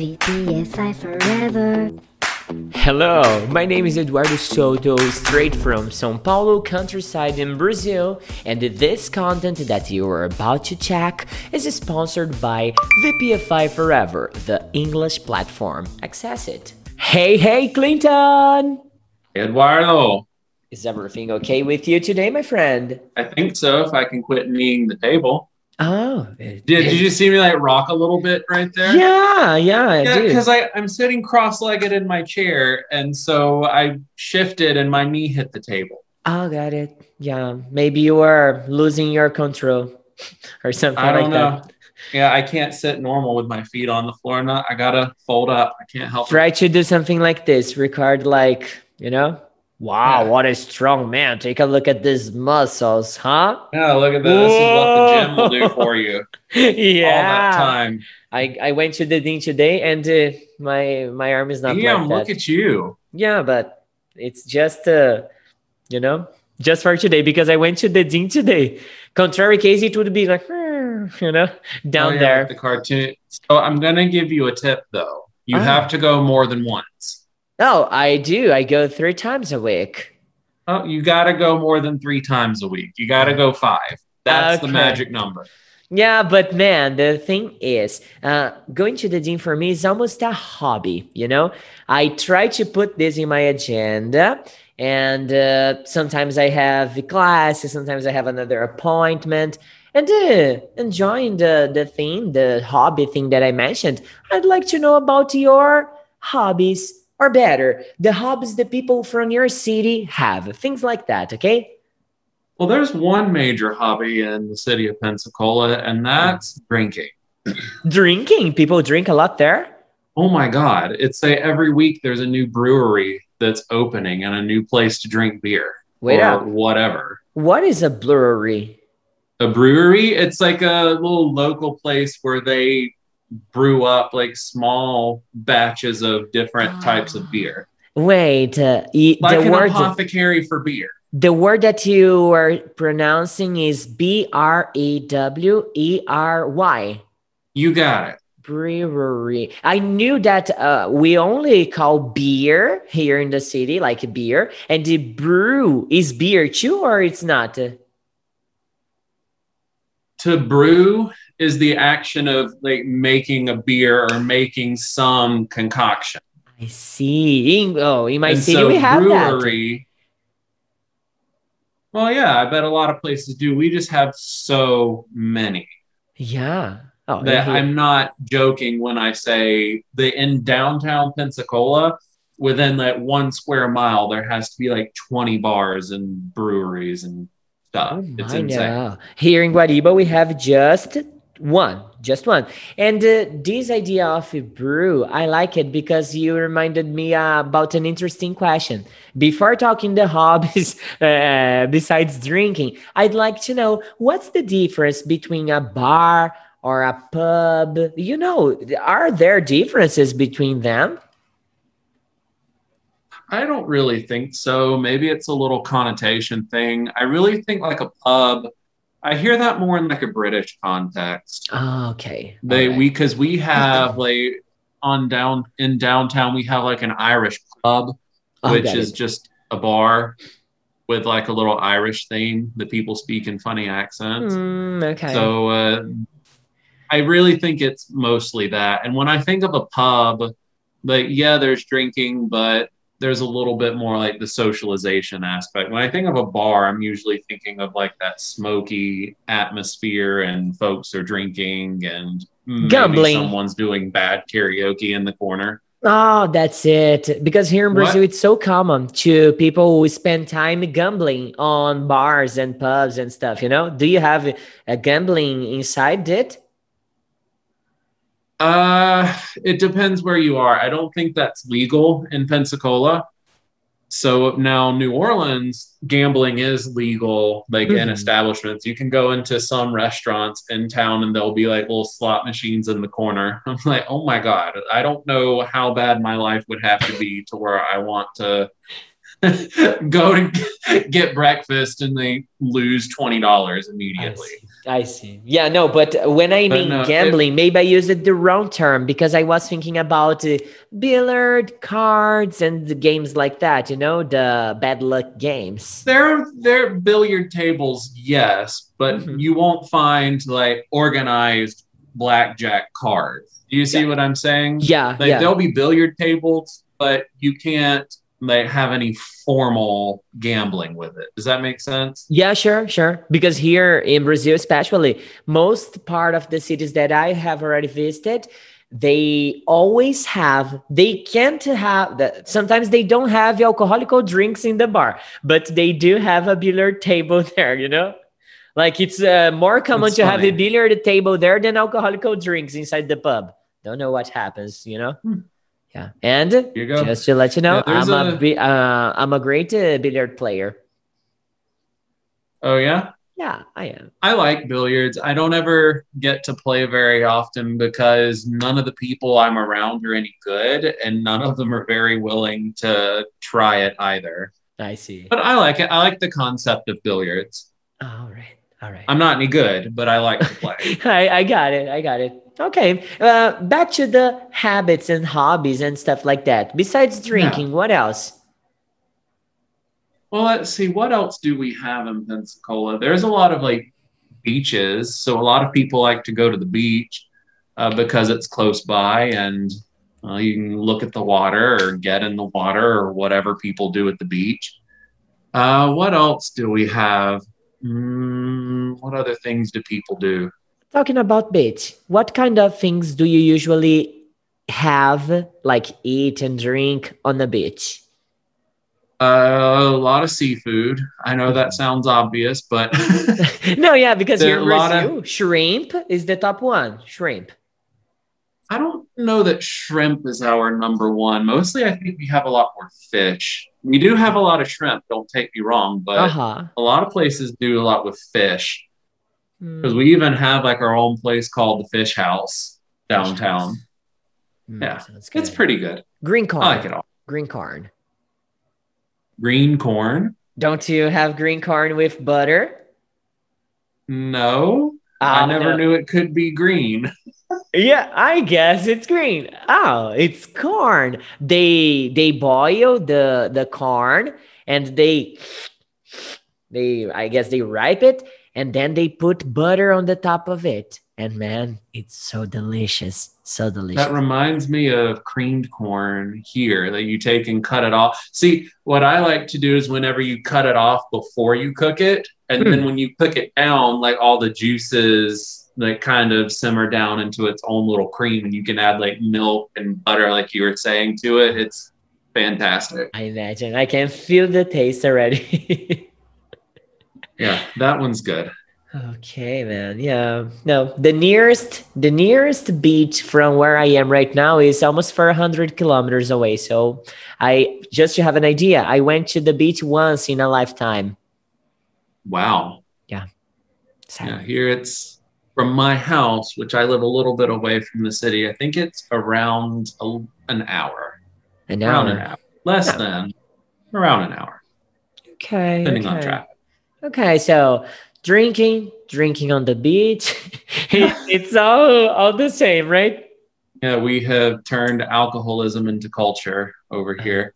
VPFI forever. Hello, my name is Eduardo Soto, straight from São Paulo countryside in Brazil, and this content that you are about to check is sponsored by VPFI Forever, the English platform. Access it. Hey, hey, Clinton! Eduardo, Is everything okay with you today, my friend? I think so. If I can quit kneeing the table. Oh, Did, did you see me like rock a little bit right there? Yeah, yeah, I Yeah, because I'm sitting cross-legged in my chair, and so I shifted and my knee hit the table. Oh, got it. Yeah, maybe you are losing your control or something I like don't that. know. Yeah, I can't sit normal with my feet on the floor. Not, I gotta fold up. I can't help it. Try to do something like this. Record like, you know? Wow, Yeah. what a strong man. Take a look at these muscles, huh? Yeah, look at this. This is what the gym will do for you. yeah. All that time. I, I went to the gym today and uh, my my arm is not Damn, like look that. at you. yeah, but it's just uh you know, just for today because I went to the gym today. Contrary case, it would be like you know, down Oh, yeah, there. like the cartoon. So I'm gonna give you a tip though. You Ah. have to go more than once. Oh, I do. I go three times a week. Oh, you gotta go more than three times a week. You gotta go five. That's the magic number. Yeah, but man, the thing is, uh, going to the gym for me is almost a hobby. You know, I try to put this in my agenda, and uh, sometimes I have the class, sometimes I have another appointment, and uh, enjoying the the thing, the hobby thing that I mentioned. I'd like to know about your hobbies, or better, the hobbies the people from your city have, things like that. Okay. Well, there's one major hobby in the city of Pensacola, and that's drinking. Drinking, people drink a lot there. Oh my God. It's a every week there's a new brewery that's opening and a new place to drink beer. Wait or up. whatever. What is a brewery? A brewery, it's like a little local place where they brew up like small batches of different types of beer. Wait, uh, y- Like the an word apothecary for beer. the word that you are pronouncing is B R E W E R Y. You got it. Brewery. I knew that uh, we only call beer here in the city, like beer, and the brew is beer too, or it's not. to brew is the action of like making a beer or making some concoction. I see. Oh, in my And city so we have that. brewery. Well, yeah, I bet a lot of places do. We just have so many Yeah. Oh, that he- I'm not joking when I say that in downtown Pensacola, within that one square mile, there has to be like 20 bars and breweries and stuff. Oh it's insane. no. Here in Guariba, we have just one, just one. And uh, this idea of a brew, I like it because you reminded me uh, about an interesting question. Before talking the hobbies, uh, besides drinking, I'd like to know what's the difference between a bar or a pub? You know, are there differences between them? I don't really think so. Maybe it's a little connotation thing. I really think like a pub. I hear that more in like a British context. Oh, okay. They Alright. we because we have like on down in downtown we have like an Irish pub, Oh, which is it. just a bar with like a little Irish theme that people speak in funny accents. Mm, okay. So uh, I really think it's mostly that. And when I think of a pub, like yeah, there's drinking, but there's a little bit more like the socialization aspect. When I think of a bar, I'm usually thinking of like that smoky atmosphere and folks are drinking and Gambling. someone's doing bad karaoke in the corner. Oh, that's it. Because here in What? Brazil, it's so common to people who spend time gambling on bars and pubs and stuff. You know, do you have a gambling inside it? Uh, it depends where you are. I don't think that's legal in Pensacola. So now New Orleans gambling is legal, like in Mhm. establishments. You can go into some restaurants in town and there'll be like little slot machines in the corner. I'm like, oh my God, I don't know how bad my life would have to be to where I want to go to get breakfast and they lose $20 I immediately. see. I see. Yeah, no, but when I But mean no, it- gambling, maybe I used the wrong term because I was thinking about uh, billiard, cards, and the games like that. You know, the bad luck games. There, are there billiard tables, yes, but Mhm. you won't find like organized blackjack cards. Do you see Yeah. what I'm saying? Yeah, Like yeah. there'll be billiard tables, but you can't like have any formal gambling with it. Does that make sense? Yeah, sure, sure. Because here in Brazil, especially, most part of the cities that I have already visited, they always have. They can't have that. Sometimes they don't have alcoholic drinks in the bar, but they do have a billiard table there. You know, like it's uh, more common That's to have a billiard table there than alcoholic drinks inside the pub. Don't know what happens. You know. Yeah, and just to let you know, Yeah, I'm a, a- bi- uh, I'm a great uh, billiard player. Oh yeah. Yeah, I am. I like billiards. I don't ever get to play very often because none of the people I'm around are any good and none of them are very willing to try it either. I see. But I like it. I like the concept of billiards. All right. All right. I'm not any good, but I like to play. I, I got it. I got it. Okay. Uh, back to the habits and hobbies and stuff like that. Besides drinking, what else? well, let's see. What else do we have in Pensacola? There's a lot of like beaches. So a lot of people like to go to the beach uh, because it's close by and uh, you can look at the water or get in the water or whatever people do at the beach. Uh, what else do we have? Mm, what other things do people do? Talking about beach, what kind of things do you usually have, like eat and drink on the beach? Uh, a lot of seafood. I know that sounds obvious, but no, yeah, because There here are in a lot of- Brazil, shrimp is the top one. Shrimp. I don't know that shrimp is our number one. Mostly, I think we have a lot more fish. We do have a lot of shrimp, don't take me wrong, but Uh huh. a lot of places do a lot with fish. Because we even have like our own place called the Fish House downtown. yeah. Mm, sounds It's pretty good. green corn. I like it all. Green corn. Green corn? Don't you have green corn with butter? No, I Ah, never no. knew it could be green. Yeah, I guess it's green. Oh, it's corn. They they boil the the corn and they they I guess they ripe it and then they put butter on the top of it. And man, it's so delicious. So delicious. That reminds me of creamed corn here that you take and cut it off. See, what I like to do is whenever you cut it off before you cook it, and Hmm. then when you cook it down, like all the juices like kind of simmer down into its own little cream, and you can add like milk and butter, like you were saying, to it. It's fantastic. I imagine. I can feel the taste already. Yeah, that one's good. Okay, man. Yeah. No, the nearest the nearest beach from where I am right now is almost 400 kilometers away. So, I just to have an idea, I went to the beach once in a lifetime. Wow. So, Yeah, here it's from my house, which I live a little bit away from the city. I think it's around a, an hour. an around an hour, less Yeah. than around an hour, Okay. depending on okay. traffic. Okay, so drinking, drinking on the beach. it's all all the same, right? Yeah, we have turned alcoholism into culture over here.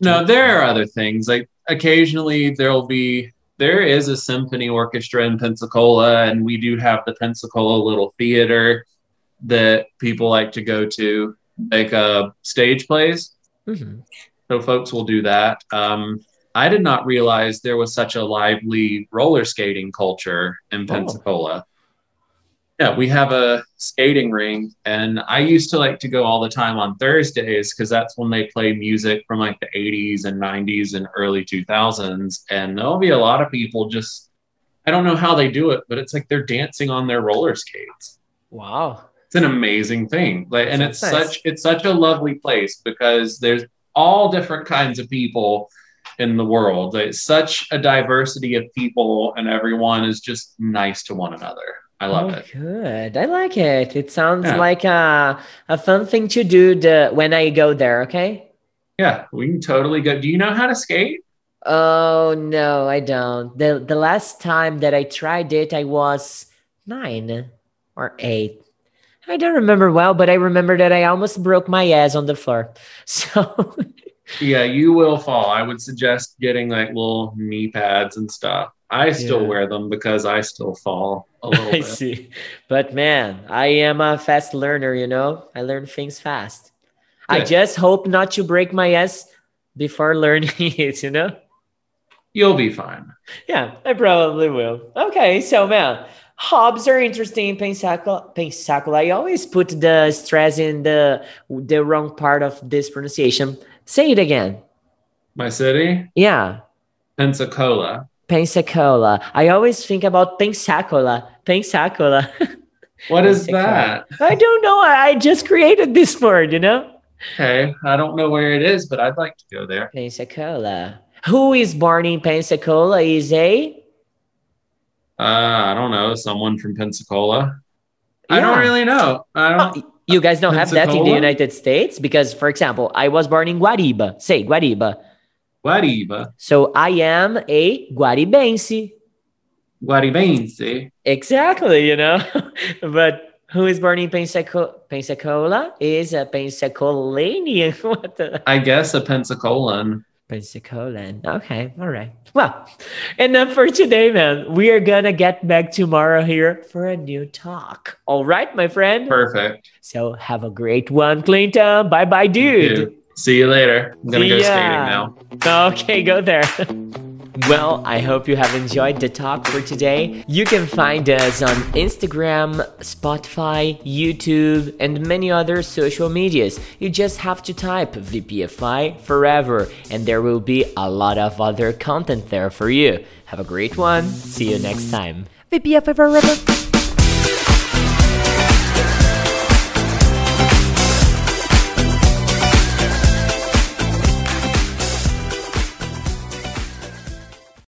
No, there are other things. Like occasionally there'll be there is a symphony orchestra in Pensacola, and we do have the Pensacola Little Theater that people like to go to, like uh, stage plays. Mhm. So folks will do that. Um, I did not realize there was such a lively roller skating culture in Pensacola. Yeah, we have a skating rink, and I used to like to go all the time on Thursdays because that's when they play music from like the 80s and 90s and early 2000s. And there'll be a lot of people just, I don't know how they do it, but it's like they're dancing on their roller skates Wow. it's an amazing thing like and it's nice. such it's such a lovely place because there's all different kinds of people in the world it's such a diversity of people and everyone is just nice to one another i love oh, it Good. I like it. It sounds Yeah. like a, a fun thing to do the, when I go there, okay? yeah we can totally go do you know how to skate Oh no, I don't. The the last time that I tried it, I was nine or eight. I don't remember well, but I remember that I almost broke my ass on the floor. So Yeah, you will fall. I would suggest getting like little knee pads and stuff. I still Yeah. wear them because I still fall a little bit. I bit. see. But man, I am a fast learner, you know? I learn things fast. I just hope not to break my ass before learning it, you know? You'll be fine. Yeah, I probably will. Okay, so man, hobs are interesting. Pensacola, Pensacola. I always put the stress in the the wrong part of this pronunciation. Say it again. My city, Yeah, Pensacola. Pensacola. I always think about Pensacola. Pensacola. What is Pensacola. that? I don't know. I just created this word, you know? Okay, I don't know where it is, but I'd like to go there. Pensacola. Who is born in Pensacola is a Uh, I don't know, someone from Pensacola. I don't really know. I don't. Oh, you guys don't have that in the United States because, for example, I was born in Guariba. Say Guariba. Guariba, So I am a Guaribense. Guaribense. Exactly, you know. but who is born in Pensacola? Pensacola is a Pensacolanian. what the? I guess a Pensacola'n. Pensacolan. Okay, all right. Well, enough for today, man. We are gonna get back tomorrow here for a new talk. All right, my friend. Perfect. So have a great one, Clinton. Bye, bye, dude. Dude, See you later. I'm gonna See go ya. skating now. Okay, go there. well, I hope you have enjoyed the talk for today. You can find us on Instagram, Spotify, YouTube, and many other social medias. You just have to type VPFI forever, and there will be a lot of other content there for you. Have a great one. See you next time. VPFI forever.